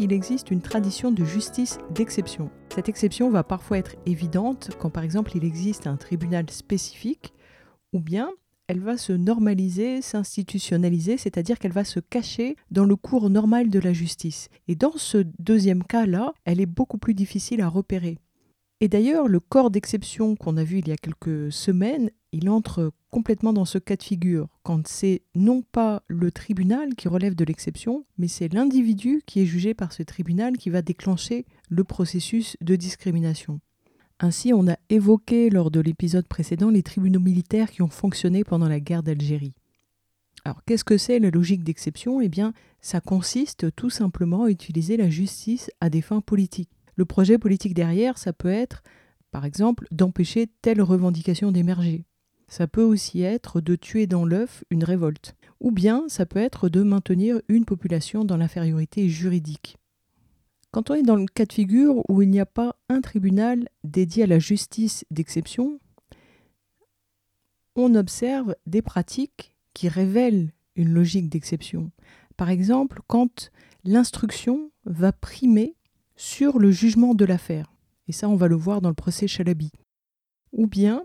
Il existe une tradition de justice d'exception. Cette exception va parfois être évidente quand par exemple il existe un tribunal spécifique, ou bien elle va se normaliser, s'institutionnaliser, c'est-à-dire qu'elle va se cacher dans le cours normal de la justice. Et dans ce deuxième cas-là, elle est beaucoup plus difficile à repérer. Et d'ailleurs, le corps d'exception qu'on a vu il y a quelques semaines, il entre complètement dans ce cas de figure, quand c'est non pas le tribunal qui relève de l'exception, mais c'est l'individu qui est jugé par ce tribunal qui va déclencher le processus de discrimination. Ainsi, on a évoqué lors de l'épisode précédent les tribunaux militaires qui ont fonctionné pendant la guerre d'Algérie. Alors, qu'est-ce que c'est la logique d'exception? Eh bien, ça consiste tout simplement à utiliser la justice à des fins politiques. Le projet politique derrière, ça peut être, par exemple, d'empêcher telle revendication d'émerger. Ça peut aussi être de tuer dans l'œuf une révolte. Ou bien ça peut être de maintenir une population dans l'infériorité juridique. Quand on est dans le cas de figure où il n'y a pas un tribunal dédié à la justice d'exception, on observe des pratiques qui révèlent une logique d'exception. Par exemple, quand l'instruction va primer sur le jugement de l'affaire. Et ça, on va le voir dans le procès Chalabi. Ou bien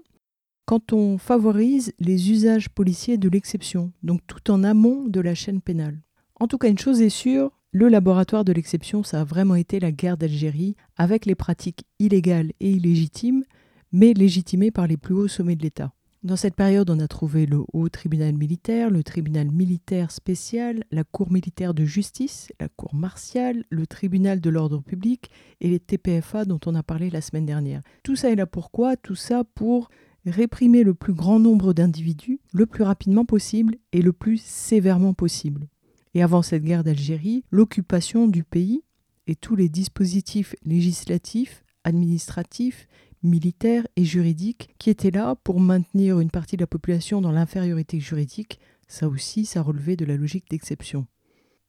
quand on favorise les usages policiers de l'exception, donc tout en amont de la chaîne pénale. En tout cas, une chose est sûre, le laboratoire de l'exception, ça a vraiment été la guerre d'Algérie, avec les pratiques illégales et illégitimes, mais légitimées par les plus hauts sommets de l'État. Dans cette période, on a trouvé le haut tribunal militaire, le tribunal militaire spécial, la cour militaire de justice, la cour martiale, le tribunal de l'ordre public et les TPFA dont on a parlé la semaine dernière. Tout ça est là pourquoi? Tout ça pour réprimer le plus grand nombre d'individus le plus rapidement possible et le plus sévèrement possible. Et avant cette guerre d'Algérie, l'occupation du pays et tous les dispositifs législatifs, administratifs, militaires et juridiques qui étaient là pour maintenir une partie de la population dans l'infériorité juridique, ça aussi, ça relevait de la logique d'exception.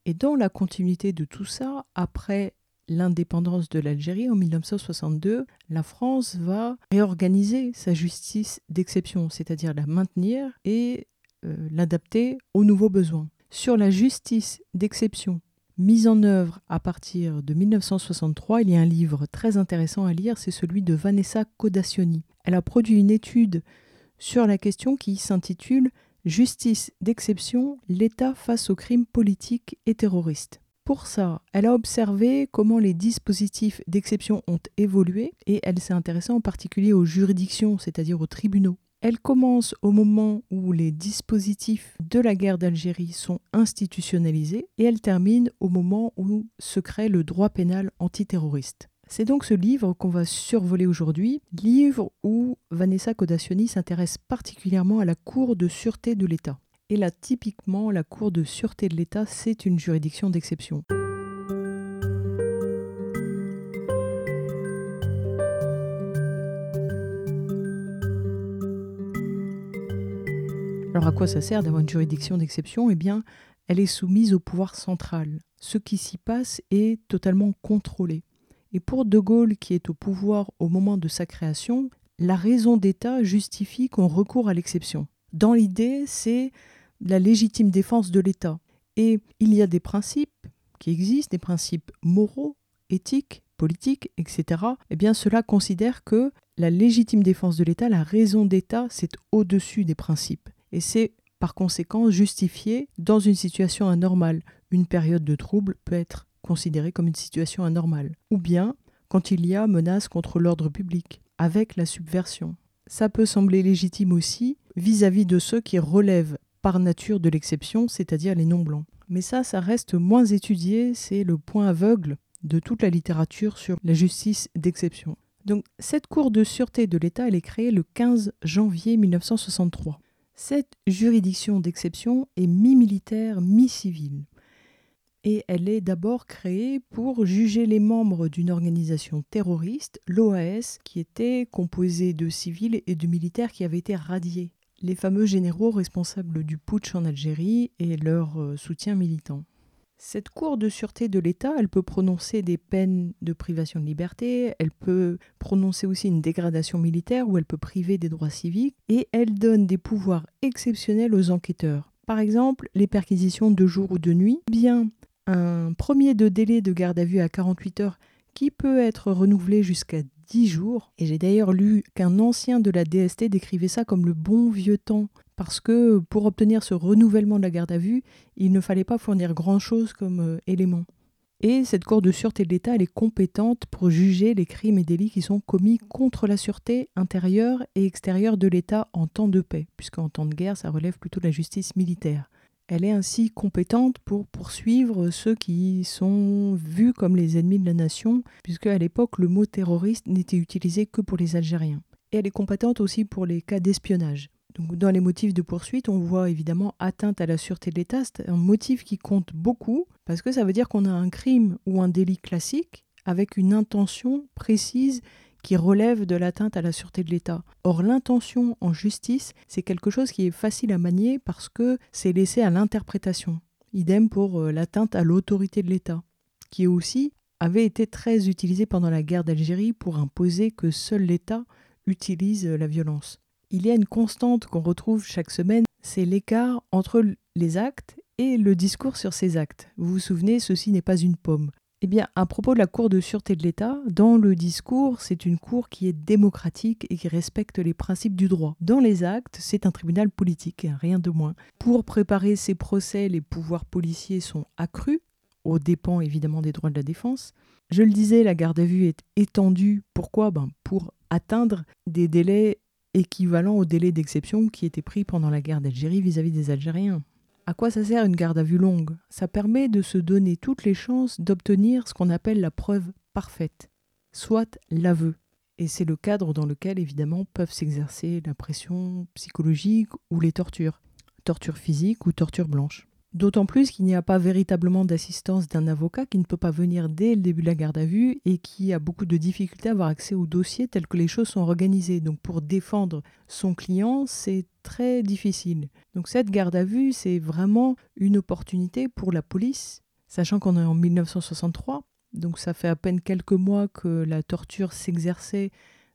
Et dans la continuité de tout ça, après l'indépendance de l'Algérie en 1962, la France va réorganiser sa justice d'exception, c'est-à-dire la maintenir et euh, l'adapter aux nouveaux besoins. Sur la justice d'exception mise en œuvre à partir de 1963, il y a un livre très intéressant à lire, c'est celui de Vanessa Codacioni. Elle a produit une étude sur la question qui s'intitule Justice d'exception, l'État face aux crimes politiques et terroristes. Pour ça, elle a observé comment les dispositifs d'exception ont évolué et elle s'est intéressée en particulier aux juridictions, c'est-à-dire aux tribunaux. Elle commence au moment où les dispositifs de la guerre d'Algérie sont institutionnalisés et elle termine au moment où se crée le droit pénal antiterroriste. C'est donc ce livre qu'on va survoler aujourd'hui, livre où Vanessa Codacioni s'intéresse particulièrement à la Cour de sûreté de l'État. Et là, typiquement, la Cour de sûreté de l'État, c'est une juridiction d'exception. Alors à quoi ça sert d'avoir une juridiction d'exception? Eh bien, elle est soumise au pouvoir central. Ce qui s'y passe est totalement contrôlé. Et pour De Gaulle, qui est au pouvoir au moment de sa création, la raison d'État justifie qu'on recourt à l'exception. Dans l'idée, c'est la légitime défense de l'État. Et il y a des principes qui existent, des principes moraux, éthiques, politiques, etc. Eh bien, cela considère que la légitime défense de l'État, la raison d'État, c'est au-dessus des principes et c'est par conséquent justifié dans une situation anormale. Une période de trouble peut être considérée comme une situation anormale. Ou bien quand il y a menace contre l'ordre public, avec la subversion. Ça peut sembler légitime aussi vis-à-vis de ceux qui relèvent par nature de l'exception, c'est-à-dire les non-blancs. Mais ça, ça reste moins étudié, c'est le point aveugle de toute la littérature sur la justice d'exception. Donc cette Cour de sûreté de l'État, elle est créée le 15 janvier 1963. Cette juridiction d'exception est mi-militaire, mi-civile. et elle est d'abord créée pour juger les membres d'une organisation terroriste, l'OAS, qui était composée de civils et de militaires qui avaient été radiés. Les fameux généraux responsables du putsch en Algérie et leur euh, soutien militant. Cette Cour de sûreté de l'État, elle peut prononcer des peines de privation de liberté, elle peut prononcer aussi une dégradation militaire ou elle peut priver des droits civiques et elle donne des pouvoirs exceptionnels aux enquêteurs. Par exemple, les perquisitions de jour ou de nuit, bien un premier de délai de garde à vue à 48 heures qui peut être renouvelé jusqu'à 10 jours. Et j'ai d'ailleurs lu qu'un ancien de la DST décrivait ça comme le bon vieux temps, parce que pour obtenir ce renouvellement de la garde à vue, il ne fallait pas fournir grand-chose comme euh, élément. Et cette Cour de sûreté de l'État, elle est compétente pour juger les crimes et délits qui sont commis contre la sûreté intérieure et extérieure de l'État en temps de paix, puisqu'en temps de guerre, ça relève plutôt de la justice militaire. Elle est ainsi compétente pour poursuivre ceux qui sont vus comme les ennemis de la nation, puisque à l'époque le mot terroriste n'était utilisé que pour les Algériens. Et elle est compétente aussi pour les cas d'espionnage. Dans les motifs de poursuite, on voit évidemment atteinte à la sûreté de l'État. C'est un motif qui compte beaucoup parce que ça veut dire qu'on a un crime ou un délit classique avec une intention précise qui relève de l'atteinte à la sûreté de l'État. Or, l'intention en justice, c'est quelque chose qui est facile à manier parce que c'est laissé à l'interprétation. Idem pour euh, l'atteinte à l'autorité de l'État, qui aussi avait été très utilisé pendant la guerre d'Algérie pour imposer que seul l'État utilise euh, la violence. Il y a une constante qu'on retrouve chaque semaine, c'est l'écart entre les actes et le discours sur ces actes. Vous vous souvenez, ceci n'est pas une pomme. Eh bien, à propos de la Cour de sûreté de l'État, dans le discours, c'est une Cour qui est démocratique et qui respecte les principes du droit. Dans les actes, c'est un tribunal politique, rien de moins. Pour préparer ces procès, les pouvoirs policiers sont accrus, aux dépens évidemment des droits de la défense. Je le disais, la garde à vue est étendue. Pourquoi? Ben, Pour atteindre des délais équivalents aux délais d'exception qui étaient pris pendant la guerre d'Algérie vis-à-vis des Algériens. À quoi ça sert une garde à vue longue? Ça permet de se donner toutes les chances d'obtenir ce qu'on appelle la preuve parfaite, soit l'aveu. Et c'est le cadre dans lequel, évidemment, peuvent s'exercer la pression psychologique ou les tortures, torture physique ou torture blanche. D'autant plus qu'il n'y a pas véritablement d'assistance d'un avocat qui ne peut pas venir dès le début de la garde à vue et qui a beaucoup de difficultés à avoir accès au dossier tel que les choses sont organisées. Donc pour défendre son client, c'est très difficile. Donc cette garde à vue, c'est vraiment une opportunité pour la police, sachant qu'on est en 1963, donc ça fait à peine quelques mois que la torture s'exerçait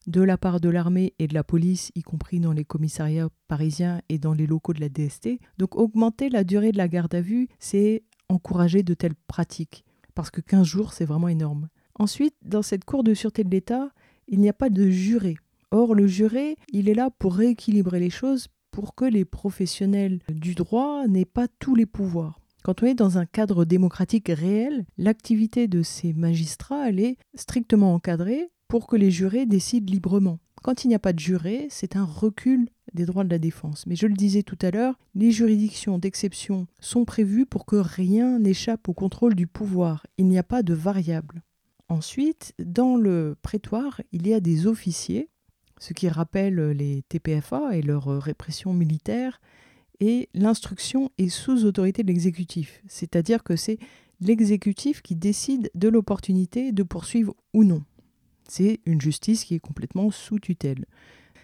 de la part de l'armée et de la police, y compris dans les commissariats parisiens et dans les locaux de la DST. Donc augmenter la durée de la garde à vue, c'est encourager de telles pratiques, parce que 15 jours, c'est vraiment énorme. Ensuite, dans cette Cour de sûreté de l'État, il n'y a pas de juré. Or, le juré, il est là pour rééquilibrer les choses, pour que les professionnels du droit n'aient pas tous les pouvoirs. Quand on est dans un cadre démocratique réel, l'activité de ces magistrats, elle est strictement encadrée pour que les jurés décident librement. Quand il n'y a pas de juré, c'est un recul des droits de la défense. Mais je le disais tout à l'heure, les juridictions d'exception sont prévues pour que rien n'échappe au contrôle du pouvoir. Il n'y a pas de variable. Ensuite, dans le prétoire, il y a des officiers, ce qui rappelle les TPFA et leur répression militaire, et l'instruction est sous autorité de l'exécutif, c'est-à-dire que c'est l'exécutif qui décide de l'opportunité de poursuivre ou non. C'est une justice qui est complètement sous tutelle.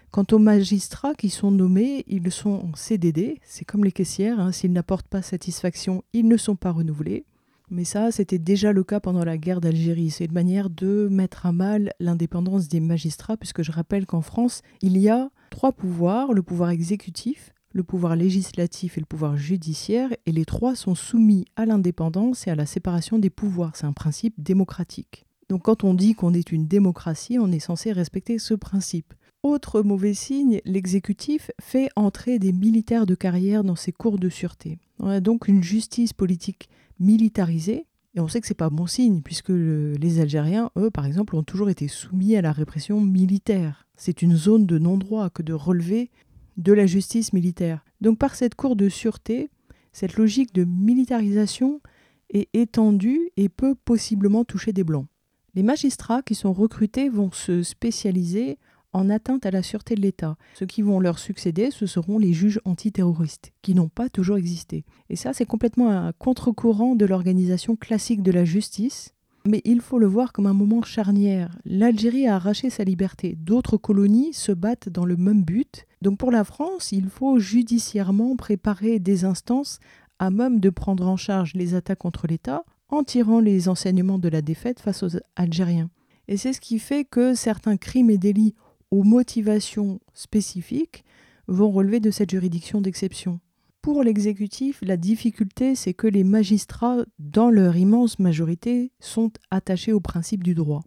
Quant aux magistrats qui sont nommés, ils sont en CDD, c'est comme les caissières, hein. s'ils n'apportent pas satisfaction, ils ne sont pas renouvelés. Mais ça, c'était déjà le cas pendant la guerre d'Algérie. C'est une manière de mettre à mal l'indépendance des magistrats, puisque je rappelle qu'en France, il y a trois pouvoirs, le pouvoir exécutif, le pouvoir législatif et le pouvoir judiciaire, et les trois sont soumis à l'indépendance et à la séparation des pouvoirs. C'est un principe démocratique. Donc quand on dit qu'on est une démocratie, on est censé respecter ce principe. Autre mauvais signe, l'exécutif fait entrer des militaires de carrière dans ses cours de sûreté. On a donc une justice politique militarisée, et on sait que c'est pas bon signe, puisque les Algériens, eux, par exemple, ont toujours été soumis à la répression militaire. C'est une zone de non-droit que de relever de la justice militaire. Donc par cette cour de sûreté, cette logique de militarisation est étendue et peut possiblement toucher des blancs. Les magistrats qui sont recrutés vont se spécialiser en atteinte à la sûreté de l'État. Ceux qui vont leur succéder, ce seront les juges antiterroristes, qui n'ont pas toujours existé. Et ça, c'est complètement un contre-courant de l'organisation classique de la justice. Mais il faut le voir comme un moment charnière. L'Algérie a arraché sa liberté. D'autres colonies se battent dans le même but. Donc pour la France, il faut judiciairement préparer des instances à même de prendre en charge les attaques contre l'État en tirant les enseignements de la défaite face aux Algériens. Et c'est ce qui fait que certains crimes et délits aux motivations spécifiques vont relever de cette juridiction d'exception. Pour l'exécutif, la difficulté, c'est que les magistrats, dans leur immense majorité, sont attachés au principe du droit.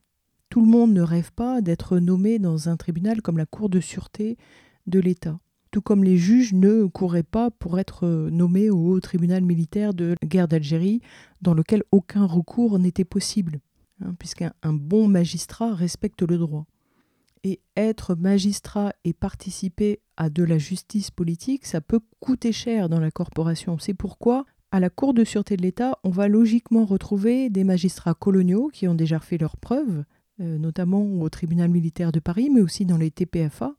Tout le monde ne rêve pas d'être nommé dans un tribunal comme la Cour de sûreté de l'État. Tout comme les juges ne couraient pas pour être nommés au haut tribunal militaire de guerre d'Algérie, dans lequel aucun recours n'était possible, hein, puisqu'un bon magistrat respecte le droit. Et être magistrat et participer à de la justice politique, ça peut coûter cher dans la corporation. C'est pourquoi, à la Cour de sûreté de l'État, on va logiquement retrouver des magistrats coloniaux qui ont déjà fait leurs preuves, euh, notamment au tribunal militaire de Paris, mais aussi dans les TPFA.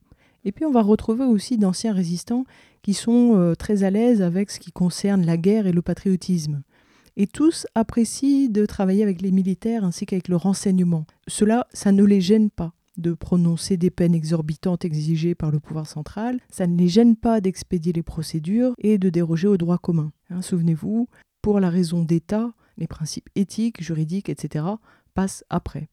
Et puis on va retrouver aussi d'anciens résistants qui sont euh, très à l'aise avec ce qui concerne la guerre et le patriotisme. Et tous apprécient de travailler avec les militaires ainsi qu'avec le renseignement. Cela, ça ne les gêne pas de prononcer des peines exorbitantes exigées par le pouvoir central, ça ne les gêne pas d'expédier les procédures et de déroger au droit commun. Hein, souvenez-vous, pour la raison d'État, les principes éthiques, juridiques, etc., passent après.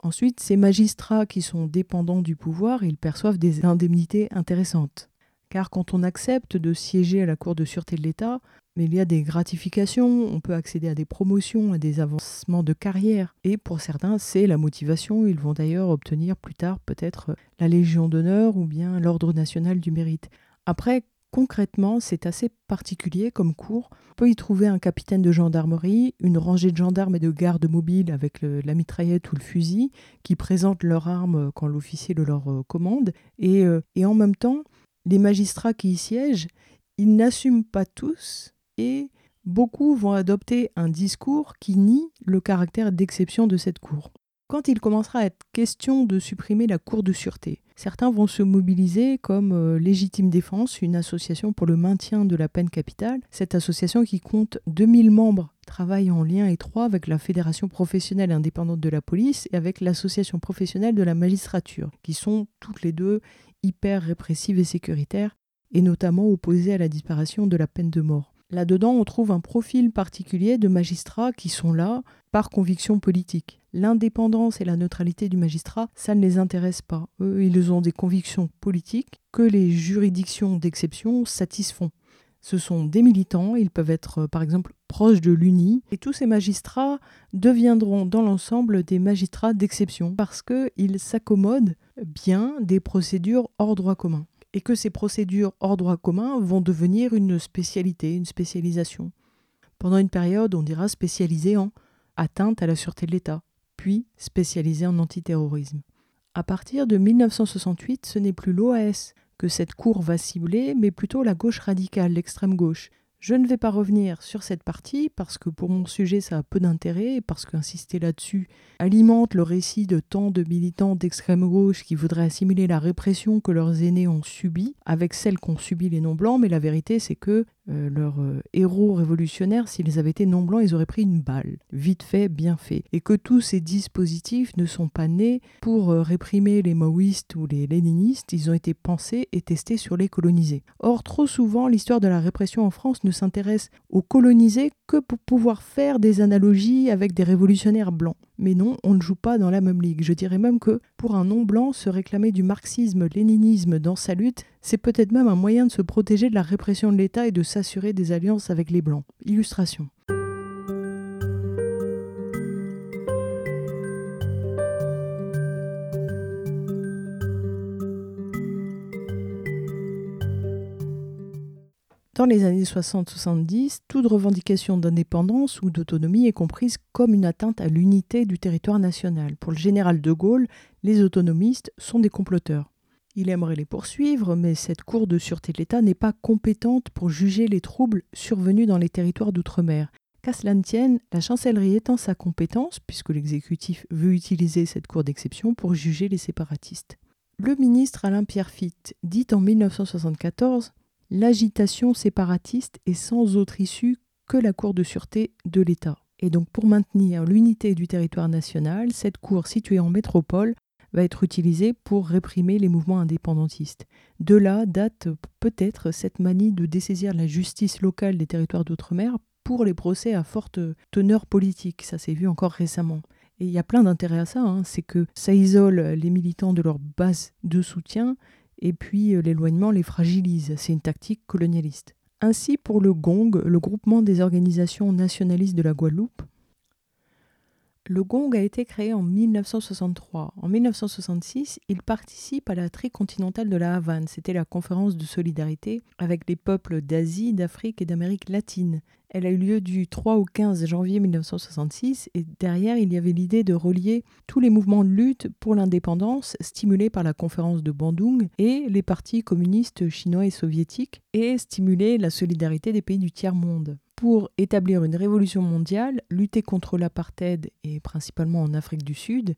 Ensuite, ces magistrats qui sont dépendants du pouvoir, ils perçoivent des indemnités intéressantes. Car quand on accepte de siéger à la Cour de sûreté de l'État, il y a des gratifications, on peut accéder à des promotions, à des avancements de carrière. Et pour certains, c'est la motivation. Ils vont d'ailleurs obtenir plus tard peut-être la Légion d'honneur ou bien l'Ordre national du mérite. Après, concrètement, c'est assez particulier comme cours. On peut y trouver un capitaine de gendarmerie, une rangée de gendarmes et de gardes mobiles avec la mitraillette ou le fusil qui présentent leurs armes quand l'officier le leur euh, commande. Et, euh, et en même temps, les magistrats qui y siègent, ils n'assument pas tous et beaucoup vont adopter un discours qui nie le caractère d'exception de cette cour. Quand il commencera à être question de supprimer la cour de sûreté, certains vont se mobiliser comme euh, Légitime Défense, une association pour le maintien de la peine capitale. Cette association qui compte 2000 membres travaille en lien étroit avec la Fédération professionnelle indépendante de la police et avec l'Association professionnelle de la magistrature, qui sont toutes les deux hyper répressives et sécuritaires, et notamment opposées à la disparition de la peine de mort. Là-dedans, on trouve un profil particulier de magistrats qui sont là par conviction politique. L'indépendance et la neutralité du magistrat, ça ne les intéresse pas. Eux, ils ont des convictions politiques que les juridictions d'exception satisfont. Ce sont des militants, ils peuvent être par exemple proches de l'UNI, et tous ces magistrats deviendront dans l'ensemble des magistrats d'exception parce qu'ils s'accommodent bien des procédures hors droit commun et que ces procédures hors droit commun vont devenir une spécialité, une spécialisation. Pendant une période, on dira spécialisé en atteinte à la sûreté de l'État, puis spécialisé en antiterrorisme. À partir de 1968, ce n'est plus l'OAS que cette cour va cibler, mais plutôt la gauche radicale, l'extrême gauche, je ne vais pas revenir sur cette partie parce que pour mon sujet ça a peu d'intérêt et parce qu'insister là-dessus alimente le récit de tant de militants d'extrême gauche qui voudraient assimiler la répression que leurs aînés ont subie avec celle qu'ont subi les non-blancs, mais la vérité c'est que euh, leurs euh, héros révolutionnaires, s'ils avaient été non-blancs, ils auraient pris une balle. Vite fait, bien fait. Et que tous ces dispositifs ne sont pas nés pour euh, réprimer les maoïstes ou les léninistes, ils ont été pensés et testés sur les colonisés. Or, trop souvent, l'histoire de la répression en France ne s'intéresse aux colonisés que pour pouvoir faire des analogies avec des révolutionnaires blancs. Mais non, on ne joue pas dans la même ligue. Je dirais même que pour un non-blanc, se réclamer du marxisme-léninisme dans sa lutte, c'est peut-être même un moyen de se protéger de la répression de l'État et de s'assurer des alliances avec les blancs. Illustration. Dans les années 60-70, toute revendication d'indépendance ou d'autonomie est comprise comme une atteinte à l'unité du territoire national. Pour le général de Gaulle, les autonomistes sont des comploteurs. Il aimerait les poursuivre, mais cette Cour de sûreté de l'État n'est pas compétente pour juger les troubles survenus dans les territoires d'outre-mer. Qu'à cela ne tienne, la chancellerie étend sa compétence, puisque l'exécutif veut utiliser cette Cour d'exception pour juger les séparatistes. Le ministre Alain Pierre Fitte dit en 1974 L'agitation séparatiste est sans autre issue que la Cour de sûreté de l'État. Et donc pour maintenir l'unité du territoire national, cette cour située en métropole va être utilisée pour réprimer les mouvements indépendantistes. De là date peut-être cette manie de dessaisir la justice locale des territoires d'outre-mer pour les procès à forte teneur politique. Ça s'est vu encore récemment. Et il y a plein d'intérêts à ça, hein. c'est que ça isole les militants de leur base de soutien et puis euh, l'éloignement les fragilise. C'est une tactique colonialiste. Ainsi, pour le GONG, le groupement des organisations nationalistes de la Guadeloupe, le gong a été créé en 1963. En 1966, il participe à la tricontinentale de la Havane. C'était la conférence de solidarité avec les peuples d'Asie, d'Afrique et d'Amérique latine. Elle a eu lieu du 3 au 15 janvier 1966 et derrière, il y avait l'idée de relier tous les mouvements de lutte pour l'indépendance stimulés par la conférence de Bandung et les partis communistes chinois et soviétiques et stimuler la solidarité des pays du tiers-monde pour établir une révolution mondiale, lutter contre l'apartheid et principalement en Afrique du Sud,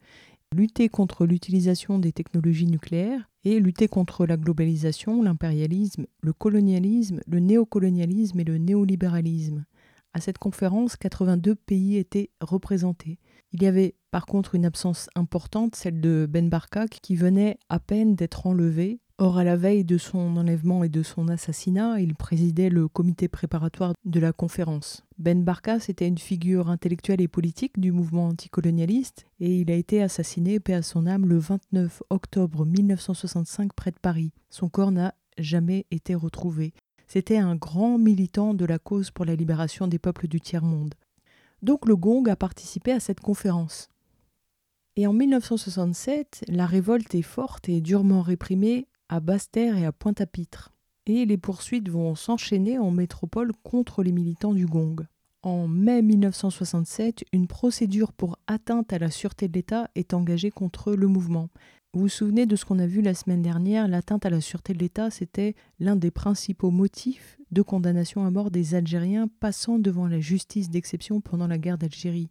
lutter contre l'utilisation des technologies nucléaires et lutter contre la globalisation, l'impérialisme, le colonialisme, le néocolonialisme et le néolibéralisme. À cette conférence, 82 pays étaient représentés. Il y avait par contre une absence importante, celle de Ben Barka, qui venait à peine d'être enlevé Or, à la veille de son enlèvement et de son assassinat, il présidait le comité préparatoire de la conférence. Ben Barka, c'était une figure intellectuelle et politique du mouvement anticolonialiste, et il a été assassiné, paix à son âme, le 29 octobre 1965 près de Paris. Son corps n'a jamais été retrouvé. C'était un grand militant de la cause pour la libération des peuples du tiers-monde. Donc le Gong a participé à cette conférence. Et en 1967, la révolte est forte et durement réprimée à Basse-Terre et à Pointe-à-Pitre. Et les poursuites vont s'enchaîner en métropole contre les militants du Gong. En mai 1967, une procédure pour atteinte à la sûreté de l'État est engagée contre le mouvement. Vous vous souvenez de ce qu'on a vu la semaine dernière? L'atteinte à la sûreté de l'État, c'était l'un des principaux motifs de condamnation à mort des Algériens passant devant la justice d'exception pendant la guerre d'Algérie.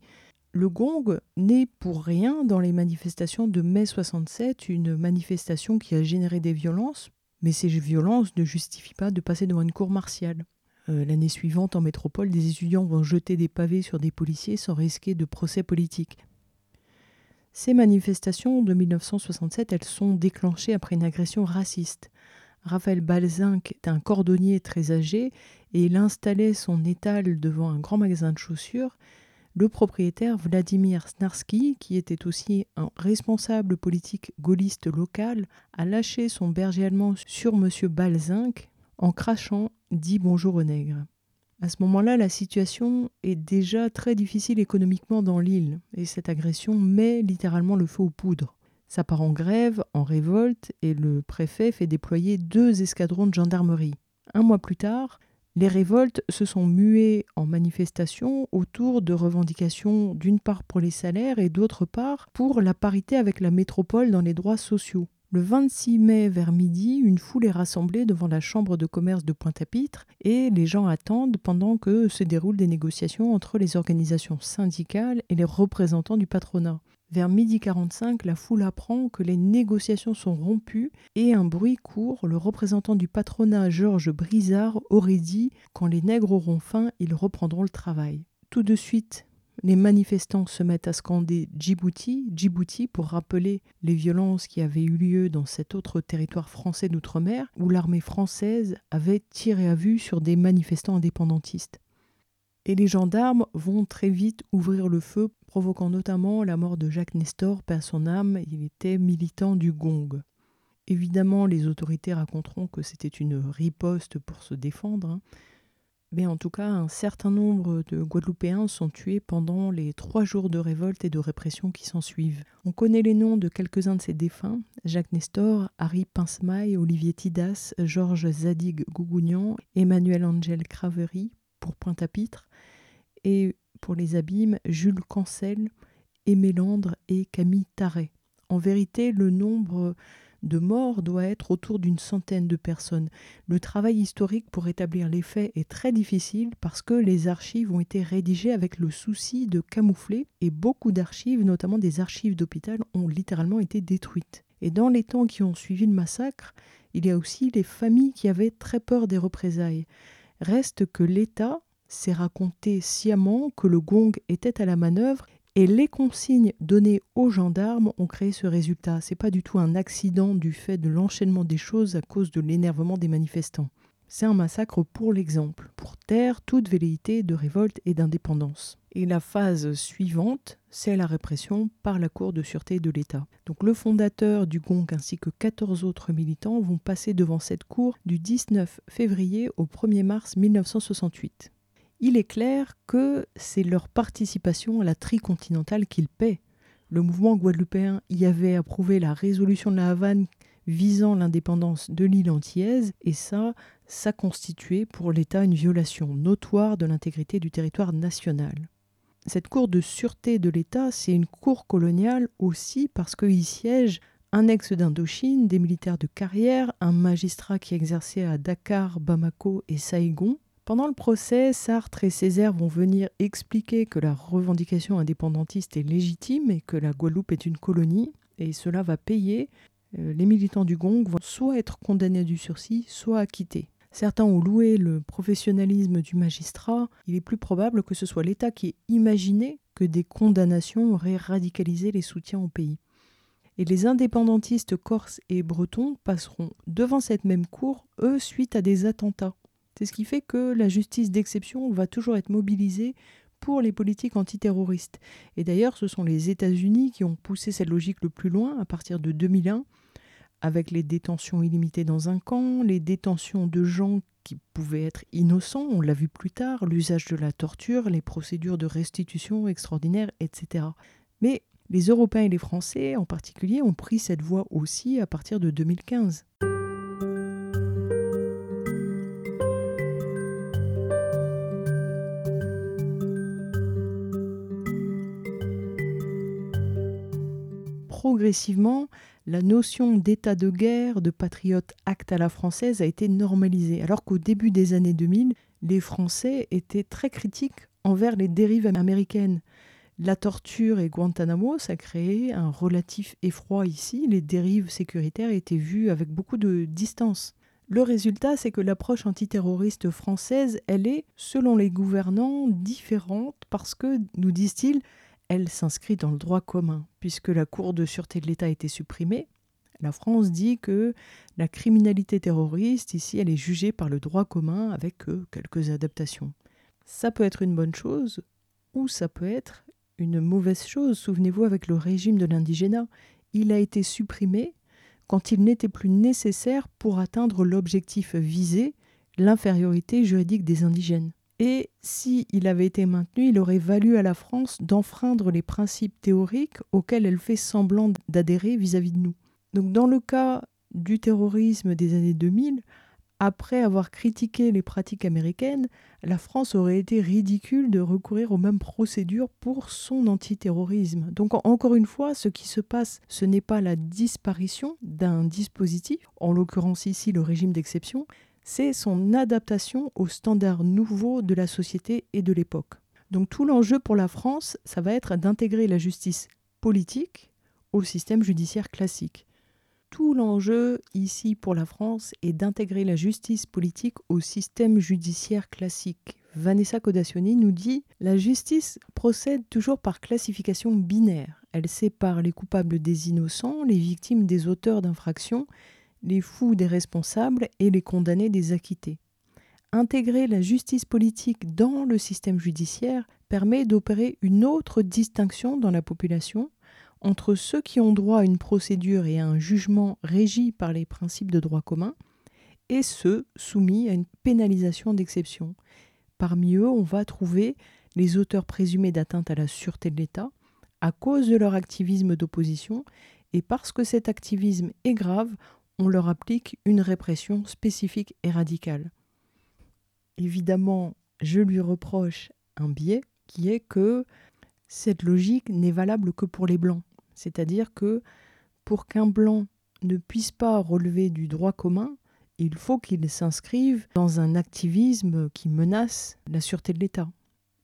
Le gong n'est pour rien dans les manifestations de mai 67, une manifestation qui a généré des violences, mais ces violences ne justifient pas de passer devant une cour martiale. Euh, l'année suivante, en métropole, des étudiants vont jeter des pavés sur des policiers sans risquer de procès politique. Ces manifestations de 1967, elles sont déclenchées après une agression raciste. Raphaël Balzinc est un cordonnier très âgé et il installait son étal devant un grand magasin de chaussures le propriétaire Vladimir Snarsky, qui était aussi un responsable politique gaulliste local, a lâché son berger allemand sur M. Balzinc en crachant dit bonjour au nègre. À ce moment-là, la situation est déjà très difficile économiquement dans l'île, et cette agression met littéralement le feu aux poudres. Ça part en grève, en révolte, et le préfet fait déployer deux escadrons de gendarmerie. Un mois plus tard, les révoltes se sont muées en manifestations autour de revendications d'une part pour les salaires et d'autre part pour la parité avec la métropole dans les droits sociaux. Le 26 mai vers midi, une foule est rassemblée devant la chambre de commerce de Pointe-à-Pitre et les gens attendent pendant que se déroulent des négociations entre les organisations syndicales et les représentants du patronat. Vers midi 45, la foule apprend que les négociations sont rompues et un bruit court. Le représentant du patronat, Georges Brizard, aurait dit Quand les nègres auront faim, ils reprendront le travail. Tout de suite, les manifestants se mettent à scander Djibouti, Djibouti pour rappeler les violences qui avaient eu lieu dans cet autre territoire français d'outre-mer où l'armée française avait tiré à vue sur des manifestants indépendantistes. Et les gendarmes vont très vite ouvrir le feu provoquant notamment la mort de Jacques Nestor, père son âme, il était militant du Gong. Évidemment, les autorités raconteront que c'était une riposte pour se défendre, hein. mais en tout cas, un certain nombre de Guadeloupéens sont tués pendant les trois jours de révolte et de répression qui s'ensuivent. On connaît les noms de quelques-uns de ces défunts Jacques Nestor, Harry Pincemaille, Olivier Tidas, Georges Zadig Gougounian, Emmanuel Angel Cravery, pour Pointe-à-Pitre, et pour les abîmes Jules Cancel, Mélandre et Camille Tarret. En vérité, le nombre de morts doit être autour d'une centaine de personnes. Le travail historique pour établir les faits est très difficile parce que les archives ont été rédigées avec le souci de camoufler et beaucoup d'archives, notamment des archives d'hôpital, ont littéralement été détruites. Et dans les temps qui ont suivi le massacre, il y a aussi les familles qui avaient très peur des représailles. Reste que l'État s'est raconté sciemment que le gong était à la manœuvre et les consignes données aux gendarmes ont créé ce résultat. C'est pas du tout un accident du fait de l'enchaînement des choses à cause de l'énervement des manifestants. C'est un massacre pour l'exemple, pour taire toute velléité de révolte et d'indépendance. Et la phase suivante, c'est la répression par la Cour de sûreté de l'État. Donc le fondateur du GONG ainsi que 14 autres militants vont passer devant cette cour du 19 février au 1er mars 1968. Il est clair que c'est leur participation à la tricontinentale qu'ils paient. Le mouvement guadeloupéen y avait approuvé la résolution de la Havane visant l'indépendance de l'île antillaise, et ça, ça constituait pour l'État une violation notoire de l'intégrité du territoire national. Cette cour de sûreté de l'État, c'est une cour coloniale aussi parce qu'il siège un ex d'Indochine, des militaires de carrière, un magistrat qui exerçait à Dakar, Bamako et Saïgon. Pendant le procès, Sartre et Césaire vont venir expliquer que la revendication indépendantiste est légitime et que la Guadeloupe est une colonie, et cela va payer euh, les militants du Gong vont soit être condamnés à du sursis, soit acquittés. Certains ont loué le professionnalisme du magistrat. Il est plus probable que ce soit l'État qui ait imaginé que des condamnations auraient radicalisé les soutiens au pays. Et les indépendantistes corses et bretons passeront devant cette même cour, eux, suite à des attentats. C'est ce qui fait que la justice d'exception va toujours être mobilisée pour les politiques antiterroristes. Et d'ailleurs, ce sont les États-Unis qui ont poussé cette logique le plus loin à partir de 2001 avec les détentions illimitées dans un camp, les détentions de gens qui pouvaient être innocents, on l'a vu plus tard, l'usage de la torture, les procédures de restitution extraordinaires, etc. Mais les Européens et les Français en particulier ont pris cette voie aussi à partir de 2015. Progressivement, la notion d'état de guerre, de patriote acte à la française a été normalisée, alors qu'au début des années 2000, les Français étaient très critiques envers les dérives américaines. La torture et Guantanamo, ça a créé un relatif effroi ici. Les dérives sécuritaires étaient vues avec beaucoup de distance. Le résultat, c'est que l'approche antiterroriste française, elle est, selon les gouvernants, différente parce que, nous disent-ils, elle s'inscrit dans le droit commun, puisque la Cour de sûreté de l'État a été supprimée. La France dit que la criminalité terroriste, ici, elle est jugée par le droit commun avec euh, quelques adaptations. Ça peut être une bonne chose ou ça peut être une mauvaise chose. Souvenez-vous avec le régime de l'indigénat, il a été supprimé quand il n'était plus nécessaire pour atteindre l'objectif visé, l'infériorité juridique des indigènes. Et s'il avait été maintenu, il aurait valu à la France d'enfreindre les principes théoriques auxquels elle fait semblant d'adhérer vis-à-vis de nous. Donc dans le cas du terrorisme des années 2000, après avoir critiqué les pratiques américaines, la France aurait été ridicule de recourir aux mêmes procédures pour son antiterrorisme. Donc encore une fois, ce qui se passe, ce n'est pas la disparition d'un dispositif, en l'occurrence ici le régime d'exception, c'est son adaptation aux standards nouveaux de la société et de l'époque. Donc tout l'enjeu pour la France, ça va être d'intégrer la justice politique au système judiciaire classique. Tout l'enjeu ici pour la France est d'intégrer la justice politique au système judiciaire classique. Vanessa Codacioni nous dit La justice procède toujours par classification binaire. Elle sépare les coupables des innocents, les victimes des auteurs d'infractions les fous des responsables et les condamnés des acquittés. Intégrer la justice politique dans le système judiciaire permet d'opérer une autre distinction dans la population entre ceux qui ont droit à une procédure et à un jugement régi par les principes de droit commun et ceux soumis à une pénalisation d'exception. Parmi eux, on va trouver les auteurs présumés d'atteinte à la sûreté de l'État à cause de leur activisme d'opposition et parce que cet activisme est grave, on leur applique une répression spécifique et radicale. Évidemment, je lui reproche un biais qui est que cette logique n'est valable que pour les blancs. C'est-à-dire que pour qu'un blanc ne puisse pas relever du droit commun, il faut qu'il s'inscrive dans un activisme qui menace la sûreté de l'État.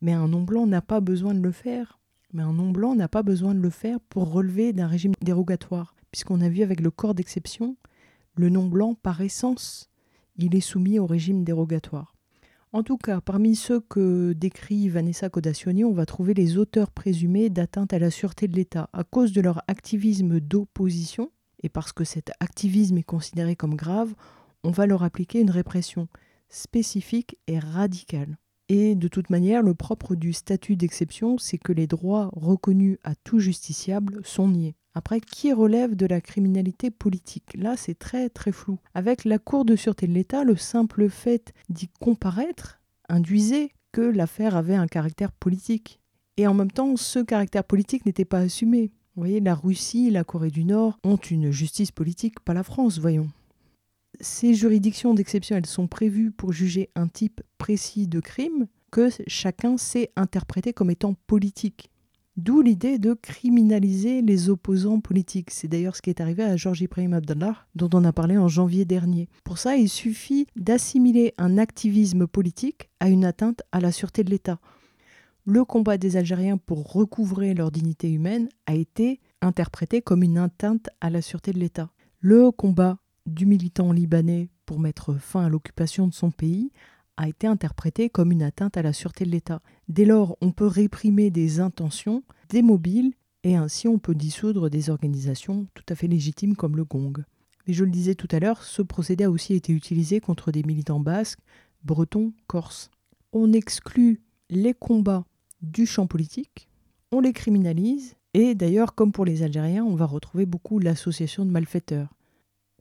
Mais un non-blanc n'a pas besoin de le faire. Mais un non-blanc n'a pas besoin de le faire pour relever d'un régime dérogatoire puisqu'on a vu avec le corps d'exception, le non-blanc par essence, il est soumis au régime dérogatoire. En tout cas, parmi ceux que décrit Vanessa Codacioni, on va trouver les auteurs présumés d'atteinte à la sûreté de l'État à cause de leur activisme d'opposition, et parce que cet activisme est considéré comme grave, on va leur appliquer une répression spécifique et radicale. Et de toute manière, le propre du statut d'exception, c'est que les droits reconnus à tout justiciable sont niés. Après, qui relève de la criminalité politique? Là, c'est très très flou. Avec la Cour de sûreté de l'État, le simple fait d'y comparaître induisait que l'affaire avait un caractère politique. Et en même temps, ce caractère politique n'était pas assumé. Vous voyez, la Russie, la Corée du Nord ont une justice politique, pas la France, voyons. Ces juridictions d'exception, elles sont prévues pour juger un type précis de crime que chacun sait interpréter comme étant politique. D'où l'idée de criminaliser les opposants politiques. C'est d'ailleurs ce qui est arrivé à Georges Ibrahim Abdallah, dont on a parlé en janvier dernier. Pour ça, il suffit d'assimiler un activisme politique à une atteinte à la sûreté de l'État. Le combat des Algériens pour recouvrer leur dignité humaine a été interprété comme une atteinte à la sûreté de l'État. Le combat du militant libanais pour mettre fin à l'occupation de son pays a été interprété comme une atteinte à la sûreté de l'État. Dès lors, on peut réprimer des intentions, des mobiles, et ainsi on peut dissoudre des organisations tout à fait légitimes comme le Gong. Mais je le disais tout à l'heure, ce procédé a aussi été utilisé contre des militants basques, bretons, corses. On exclut les combats du champ politique, on les criminalise, et d'ailleurs, comme pour les Algériens, on va retrouver beaucoup l'association de malfaiteurs.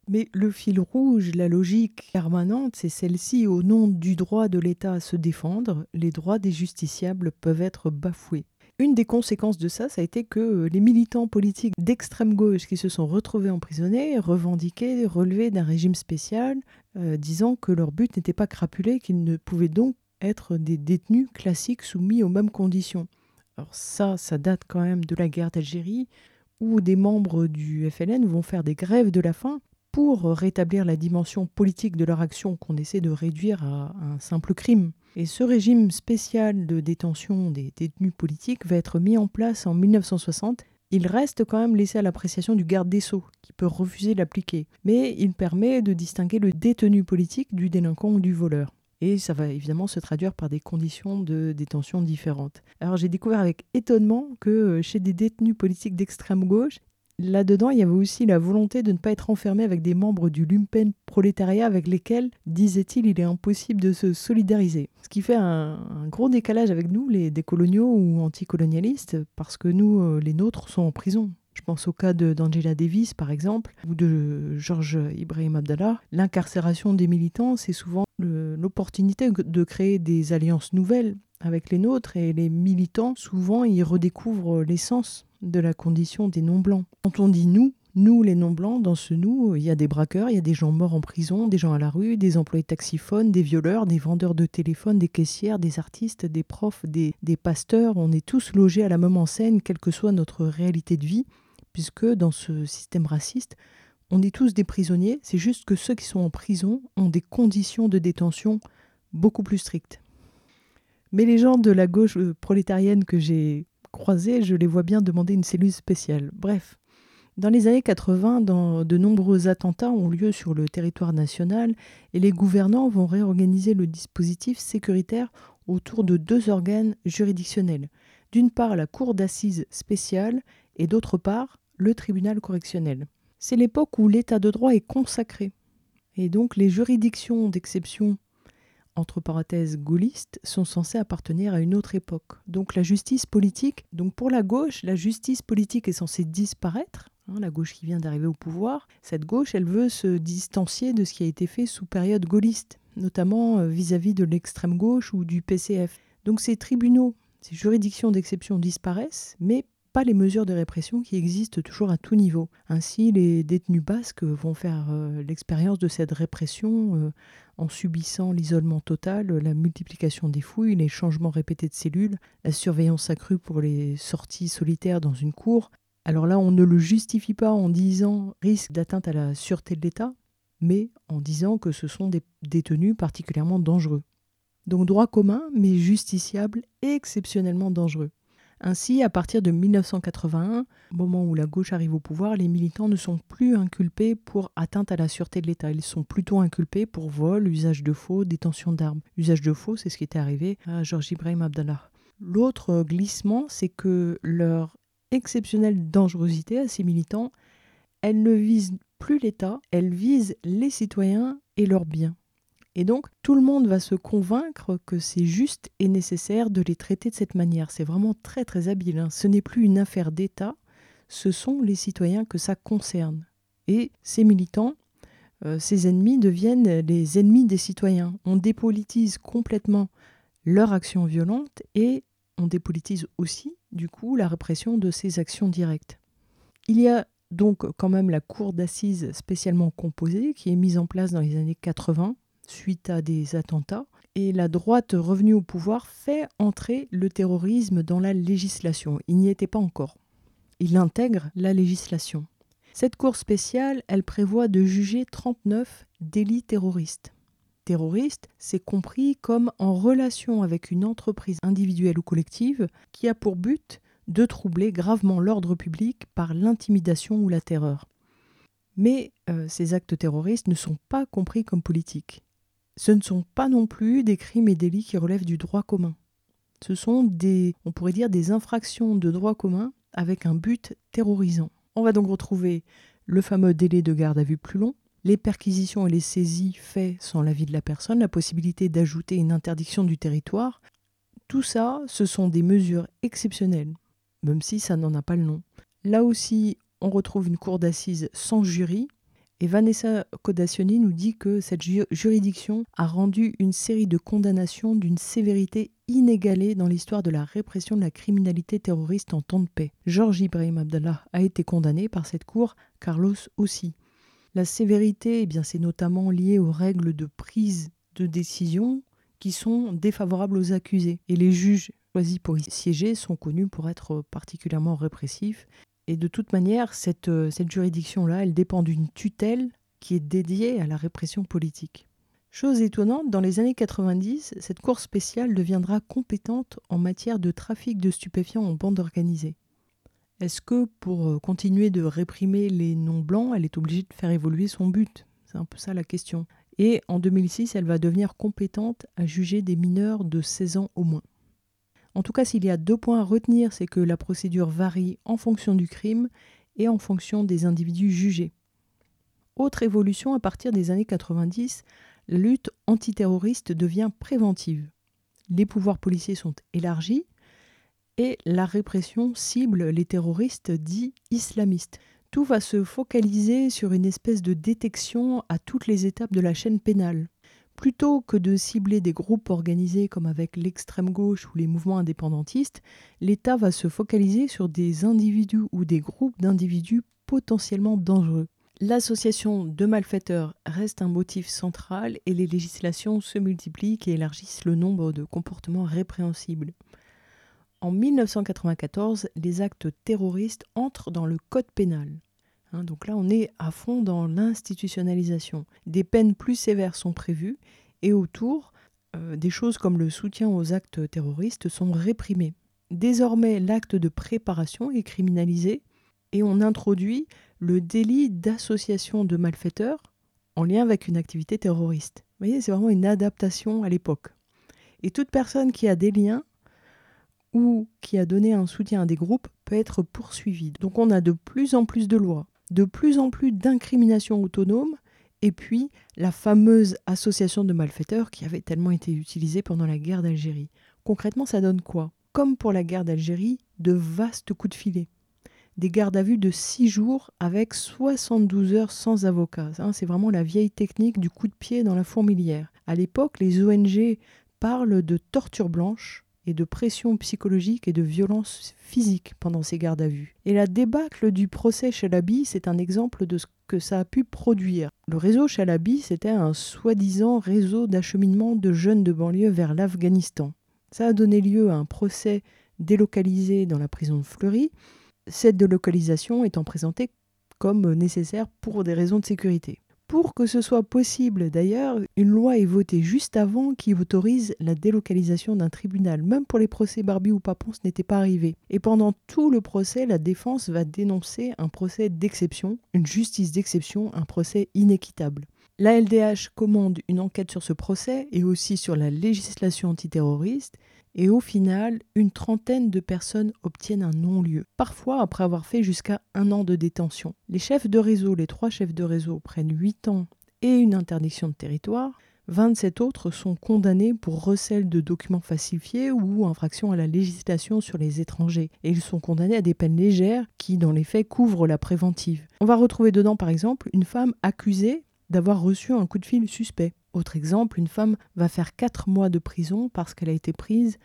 Mais le fil rouge, la logique permanente, c'est celle-ci. Au nom du droit de l'État à se défendre, les droits des justiciables peuvent être bafoués. Une des conséquences de ça, ça a été que les militants politiques d'extrême gauche qui se sont retrouvés emprisonnés revendiquaient relever d'un régime spécial, euh, disant que leur but n'était pas crapulé, qu'ils ne pouvaient donc être des détenus classiques soumis aux mêmes conditions. Alors ça, ça date quand même de la guerre d'Algérie, où des membres du FLN vont faire des grèves de la faim pour rétablir la dimension politique de leur action qu'on essaie de réduire à un simple crime. Et ce régime spécial de détention des détenus politiques va être mis en place en 1960. Il reste quand même laissé à l'appréciation du garde des sceaux, qui peut refuser d'appliquer. Mais il permet de distinguer le détenu politique du délinquant ou du voleur. Et ça va évidemment se traduire par des conditions de détention différentes. Alors j'ai découvert avec étonnement que euh, chez des détenus politiques d'extrême gauche, Là-dedans, il y avait aussi la volonté de ne pas être enfermé avec des membres du lumpen prolétariat avec lesquels, disait-il, il est impossible de se solidariser. Ce qui fait un, gros décalage avec nous, les décoloniaux ou anticolonialistes, parce que nous, euh, les nôtres, sont en prison. Je pense au cas d'Angela Davis, par exemple, ou de Georges Ibrahim Abdallah. L'incarcération des militants, c'est souvent l'opportunité de créer des alliances nouvelles avec les nôtres, et les militants, souvent, ils redécouvrent l'essence de la condition des non-blancs. Quand on dit nous, nous les non-blancs, dans ce nous, il y a des braqueurs, il y a des gens morts en prison, des gens à la rue, des employés taxiphones, des violeurs, des vendeurs de téléphones, des caissières, des artistes, des profs, des, des pasteurs. On est tous logés à la même enseigne, quelle que soit notre réalité de vie, puisque dans ce système raciste, on est tous des prisonniers. C'est juste que ceux qui sont en prison ont des conditions de détention beaucoup plus strictes. Mais les gens de la gauche euh, prolétarienne que j'ai croisés, je les vois bien demander une cellule spéciale. Bref, dans les années 80, de nombreux attentats ont lieu sur le territoire national et les gouvernants vont réorganiser le dispositif sécuritaire autour de deux organes juridictionnels. D'une part, la cour d'assises spéciale et d'autre part, le tribunal correctionnel. C'est l'époque où l'état de droit est consacré. Et donc les juridictions d'exception entre parenthèses gaullistes, sont censés appartenir à une autre époque. Donc la justice politique, donc pour la gauche, la justice politique est censée disparaître. Hein, la gauche qui vient d'arriver au pouvoir, cette gauche, elle veut se distancier de ce qui a été fait sous période gaulliste, notamment euh, vis-à-vis de l'extrême gauche ou du PCF. Donc ces tribunaux, ces juridictions d'exception disparaissent, mais pas les mesures de répression qui existent toujours à tout niveau. Ainsi, les détenus basques vont faire euh, l'expérience de cette répression euh, en subissant l'isolement total, la multiplication des fouilles, les changements répétés de cellules, la surveillance accrue pour les sorties solitaires dans une cour. Alors là, on ne le justifie pas en disant risque d'atteinte à la sûreté de l'État, mais en disant que ce sont des détenus particulièrement dangereux. Donc droit commun, mais justiciable et exceptionnellement dangereux. Ainsi, à partir de 1981, moment où la gauche arrive au pouvoir, les militants ne sont plus inculpés pour atteinte à la sûreté de l'État. Ils sont plutôt inculpés pour vol, usage de faux, détention d'armes. Usage de faux, c'est ce qui était arrivé à Georges Ibrahim Abdallah. L'autre glissement, c'est que leur exceptionnelle dangerosité à ces militants, elle ne vise plus l'État, elle vise les citoyens et leurs biens. Et donc, tout le monde va se convaincre que c'est juste et nécessaire de les traiter de cette manière. C'est vraiment très très habile. Hein. Ce n'est plus une affaire d'État, ce sont les citoyens que ça concerne. Et ces militants, euh, ces ennemis deviennent les ennemis des citoyens. On dépolitise complètement leur action violente et on dépolitise aussi, du coup, la répression de ces actions directes. Il y a donc quand même la cour d'assises spécialement composée qui est mise en place dans les années 80 suite à des attentats. Et la droite revenue au pouvoir fait entrer le terrorisme dans la législation. Il n'y était pas encore. Il intègre la législation. Cette cour spéciale, elle prévoit de juger 39 délits terroristes. Terroriste, c'est compris comme en relation avec une entreprise individuelle ou collective qui a pour but de troubler gravement l'ordre public par l'intimidation ou la terreur. Mais euh, ces actes terroristes ne sont pas compris comme politiques. Ce ne sont pas non plus des crimes et délits qui relèvent du droit commun. Ce sont des, on pourrait dire, des infractions de droit commun avec un but terrorisant. On va donc retrouver le fameux délai de garde à vue plus long, les perquisitions et les saisies faites sans l'avis de la personne, la possibilité d'ajouter une interdiction du territoire. Tout ça, ce sont des mesures exceptionnelles, même si ça n'en a pas le nom. Là aussi, on retrouve une cour d'assises sans jury, et Vanessa Codacioni nous dit que cette juridiction a rendu une série de condamnations d'une sévérité inégalée dans l'histoire de la répression de la criminalité terroriste en temps de paix. Georges Ibrahim Abdallah a été condamné par cette cour, Carlos aussi. La sévérité, eh bien, c'est notamment lié aux règles de prise de décision qui sont défavorables aux accusés. Et les juges choisis pour y siéger sont connus pour être particulièrement répressifs et de toute manière, cette, euh, cette juridiction-là, elle dépend d'une tutelle qui est dédiée à la répression politique. Chose étonnante, dans les années 90, cette cour spéciale deviendra compétente en matière de trafic de stupéfiants en bande organisée. Est-ce que pour euh, continuer de réprimer les non-blancs, elle est obligée de faire évoluer son but? C'est un peu ça la question. Et en 2006, elle va devenir compétente à juger des mineurs de 16 ans au moins. En tout cas, s'il y a deux points à retenir, c'est que la procédure varie en fonction du crime et en fonction des individus jugés. Autre évolution, à partir des années 90, la lutte antiterroriste devient préventive. Les pouvoirs policiers sont élargis et la répression cible les terroristes dits islamistes. Tout va se focaliser sur une espèce de détection à toutes les étapes de la chaîne pénale. Plutôt que de cibler des groupes organisés comme avec l'extrême gauche ou les mouvements indépendantistes, l'État va se focaliser sur des individus ou des groupes d'individus potentiellement dangereux. L'association de malfaiteurs reste un motif central et les législations se multiplient et élargissent le nombre de comportements répréhensibles. En 1994, les actes terroristes entrent dans le code pénal. Hein, donc là, on est à fond dans l'institutionnalisation. Des peines plus sévères sont prévues et autour, euh, des choses comme le soutien aux actes terroristes sont réprimées. Désormais, l'acte de préparation est criminalisé et on introduit le délit d'association de malfaiteurs en lien avec une activité terroriste. Vous voyez, c'est vraiment une adaptation à l'époque. Et toute personne qui a des liens ou qui a donné un soutien à des groupes peut être poursuivie. Donc on a de plus en plus de lois de plus en plus d'incriminations autonomes, et puis la fameuse association de malfaiteurs qui avait tellement été utilisée pendant la guerre d'Algérie. Concrètement, ça donne quoi? Comme pour la guerre d'Algérie, de vastes coups de filet. Des gardes à vue de 6 jours avec 72 heures sans avocat. C'est vraiment la vieille technique du coup de pied dans la fourmilière. À l'époque, les ONG parlent de torture blanche et de pression psychologique et de violence physique pendant ces gardes à vue. Et la débâcle du procès Chalabi, c'est un exemple de ce que ça a pu produire. Le réseau Chalabi, c'était un soi-disant réseau d'acheminement de jeunes de banlieue vers l'Afghanistan. Ça a donné lieu à un procès délocalisé dans la prison de Fleury, cette délocalisation étant présentée comme nécessaire pour des raisons de sécurité. Pour que ce soit possible, d'ailleurs, une loi est votée juste avant qui autorise la délocalisation d'un tribunal. Même pour les procès Barbie ou Papon, ce n'était pas arrivé. Et pendant tout le procès, la défense va dénoncer un procès d'exception, une justice d'exception, un procès inéquitable. La LDH commande une enquête sur ce procès et aussi sur la législation antiterroriste et au final, une trentaine de personnes obtiennent un non-lieu, parfois après avoir fait jusqu'à un an de détention. Les chefs de réseau, les trois chefs de réseau, prennent 8 ans et une interdiction de territoire. 27 autres sont condamnés pour recel de documents falsifiés ou infraction à la législation sur les étrangers. Et ils sont condamnés à des peines légères qui, dans les faits, couvrent la préventive. On va retrouver dedans, par exemple, une femme accusée d'avoir reçu un coup de fil suspect. Autre exemple, une femme va faire 4 mois de prison parce qu'elle a été prise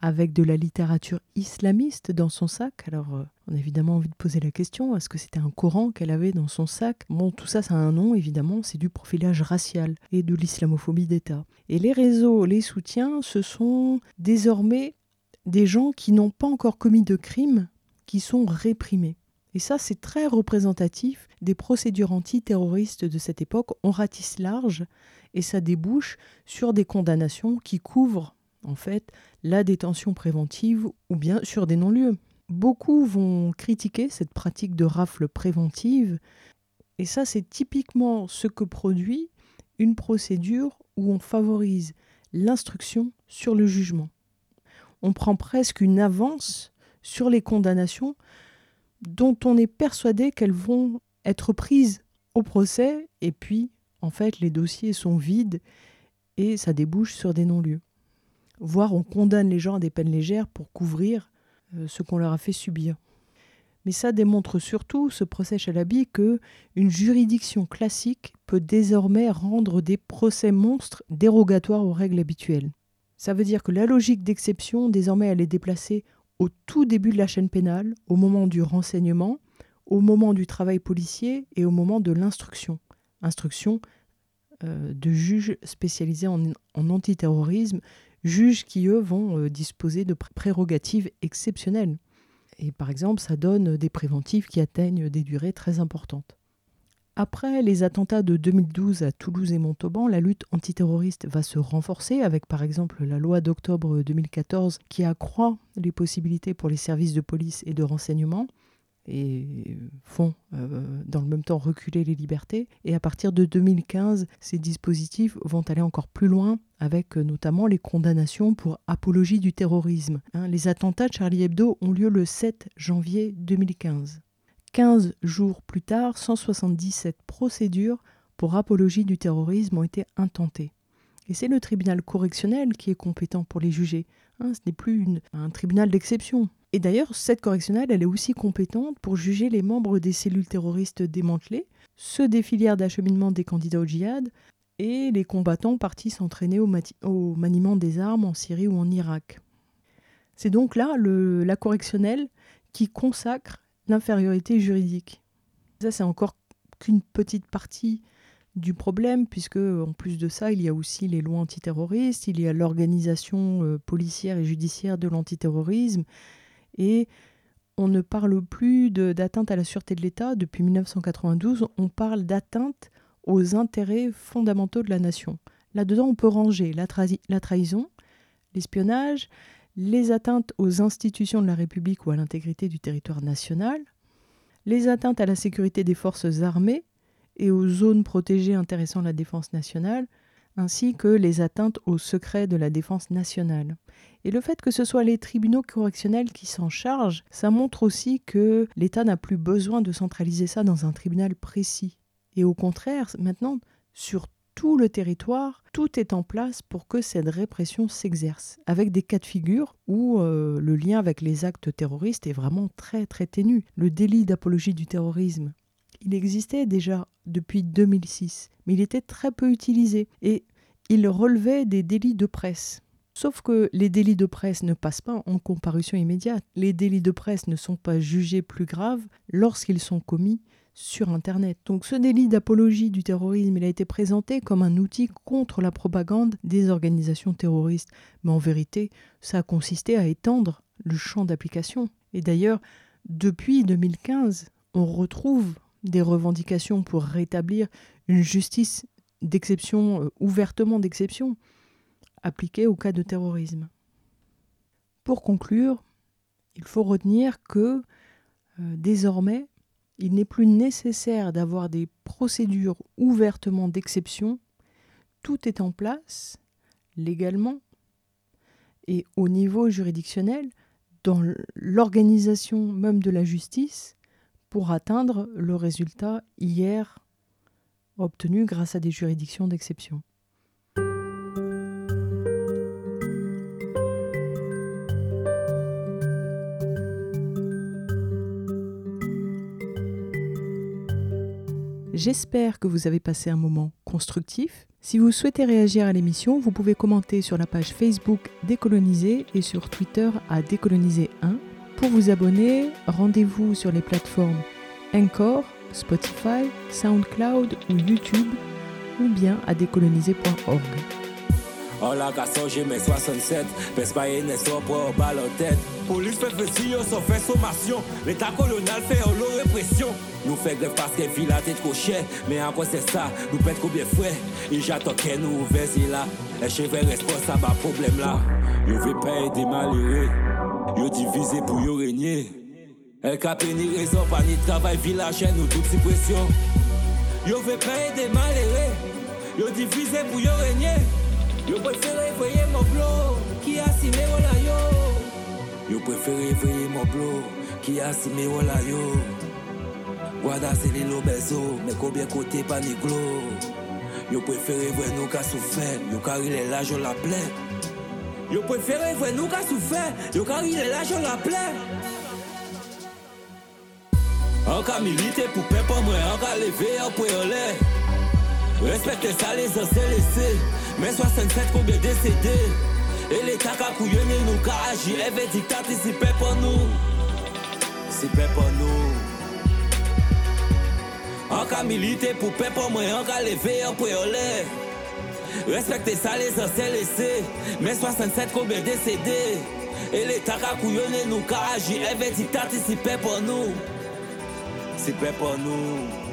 avec de la littérature islamiste dans son sac. Alors, euh, on a évidemment envie de poser la question, est-ce que c'était un Coran qu'elle avait dans son sac? Bon, tout ça, ça a un nom, évidemment, c'est du profilage racial et de l'islamophobie d'État. Et les réseaux, les soutiens, ce sont désormais des gens qui n'ont pas encore commis de crimes, qui sont réprimés. Et ça, c'est très représentatif des procédures antiterroristes de cette époque. On ratisse large et ça débouche sur des condamnations qui couvrent en fait la détention préventive ou bien sur des non-lieux. Beaucoup vont critiquer cette pratique de rafle préventive et ça c'est typiquement ce que produit une procédure où on favorise l'instruction sur le jugement. On prend presque une avance sur les condamnations dont on est persuadé qu'elles vont être prises au procès et puis en fait les dossiers sont vides et ça débouche sur des non-lieux. Voire on condamne les gens à des peines légères pour couvrir euh, ce qu'on leur a fait subir. Mais ça démontre surtout, ce procès Chalabi, que une juridiction classique peut désormais rendre des procès monstres dérogatoires aux règles habituelles. Ça veut dire que la logique d'exception, désormais, elle est déplacée au tout début de la chaîne pénale, au moment du renseignement, au moment du travail policier et au moment de l'instruction. Instruction euh, de juges spécialisés en, antiterrorisme, juges qui, eux, vont euh, disposer de prérogatives exceptionnelles. Et par exemple, ça donne des préventifs qui atteignent des durées très importantes. Après les attentats de 2012 à Toulouse et Montauban, la lutte antiterroriste va se renforcer avec par exemple la loi d'octobre 2014 qui accroît les possibilités pour les services de police et de renseignement et font euh, dans le même temps reculer les libertés. Et à partir de 2015, ces dispositifs vont aller encore plus loin avec euh, notamment les condamnations pour apologie du terrorisme. Hein. les attentats de Charlie Hebdo ont lieu le 7 janvier 2015. 15 jours plus tard, 177 procédures pour apologie du terrorisme ont été intentées. Et c'est le tribunal correctionnel qui est compétent pour les juger. Hein, ce n'est plus un tribunal d'exception. Et d'ailleurs, cette correctionnelle, elle est aussi compétente pour juger les membres des cellules terroristes démantelées, ceux des filières d'acheminement des candidats au djihad et les combattants partis s'entraîner au, maniement des armes en Syrie ou en Irak. C'est donc là la correctionnelle qui consacre l'infériorité juridique. Ça, c'est encore qu'une petite partie du problème, puisque en plus de ça, il y a aussi les lois antiterroristes, il y a l'organisation euh, policière et judiciaire de l'antiterrorisme, et on ne parle plus d'atteinte à la sûreté de l'État. Depuis 1992, on parle d'atteinte aux intérêts fondamentaux de la nation. Là-dedans, on peut ranger la, la trahison, l'espionnage, les atteintes aux institutions de la République ou à l'intégrité du territoire national, les atteintes à la sécurité des forces armées et aux zones protégées intéressant la défense nationale, ainsi que les atteintes au secret de la défense nationale. Et le fait que ce soit les tribunaux correctionnels qui s'en chargent, ça montre aussi que l'État n'a plus besoin de centraliser ça dans un tribunal précis. Et au contraire, maintenant, sur tout le territoire, tout est en place pour que cette répression s'exerce, avec des cas de figure où euh, le lien avec les actes terroristes est vraiment très très ténu. Le délit d'apologie du terrorisme, il existait déjà depuis 2006, mais il était très peu utilisé et il relevait des délits de presse. Sauf que les délits de presse ne passent pas en comparution immédiate. Les délits de presse ne sont pas jugés plus graves lorsqu'ils sont commis sur Internet. Donc ce délit d'apologie du terrorisme, il a été présenté comme un outil contre la propagande des organisations terroristes. Mais en vérité, ça a consisté à étendre le champ d'application. Et d'ailleurs, depuis 2015, on retrouve des revendications pour rétablir une justice d'exception, euh, ouvertement d'exception, appliquée au cas de terrorisme. Pour conclure, il faut retenir que euh, désormais, il n'est plus nécessaire d'avoir des procédures ouvertement d'exception. Tout est en place légalement et au niveau juridictionnel, dans l'organisation même de la justice, pour atteindre le résultat hier obtenu grâce à des juridictions d'exception. J'espère que vous avez passé un moment constructif. Si vous souhaitez réagir à l'émission, vous pouvez commenter sur la page Facebook Décoloniser et sur Twitter à Décoloniser1. Pour vous abonner, rendez-vous sur les plateformes Encore, Spotify, SoundCloud ou YouTube ou bien à décoloniser.org. On la garçon, j'ai mes 67, pèse pas une pour balle en tête. Police fait vestir, on fait sommation. L'état colonial fait en répression. Nous fait grève parce que ville a tête trop cher. Mais encore c'est ça, nous pète combien frais? Et j'attends qu'elle nous ouvre là. Les cheveux responsables à problème là. Yo veut pas aider malheureux. Yo divisé pour yo régner. Elle cap ni raison, pas ni travail, village, nous toute si pression. Yo veut pas aider malheureux. Yo divisé pour yo régner. Yo préféré voyer mon blog qui a si mes yo. Yo préféré voyer mon blog qui a si mes voilà yo. C'est les lobezo, mais combien côté pas ni glo. Yo préféré voir nous qu'à souffert, yo car il est là je la plaie. Yo préféré voir nous qu'à souffert, yo car il est là je la plaie. En cas milité pour peuple moi, en cas levé en point en l'air. Respectez ça les laissés. Mais 67 combien décédés Et l'État qu'a couillonné nous qu'a agi Avait dictat si paix pour nous. Paix pour nous. En cas milité pour paix pour moi En cas levé en l'air Respectez ça les anciens laissés Mais 67 combien décédés Et l'État qu'a couillonné nous qu'a agi Avait dictat si paix pour nous. Paix pour nous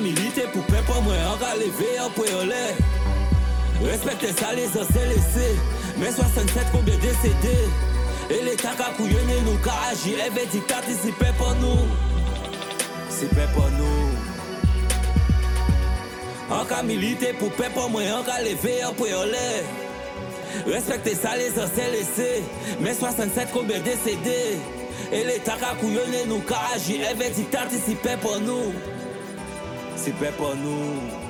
militer pour peuple moi en cas levé en point en l'air Respectez ça les anciens laissés Mais 67 combien décédés? Et l'état qu'a couillonné nous qu'a agi Avait dictat ici pour nous. C'est pour nous. En cas militer pour peuple moi en cas levé en point en l'air Respectez ça les anciens laissés Mais 67 combien décédés? Et l'État qu'a couillonné nous qu'a agi Avait dictat ici pour nous c'est pas pour nous.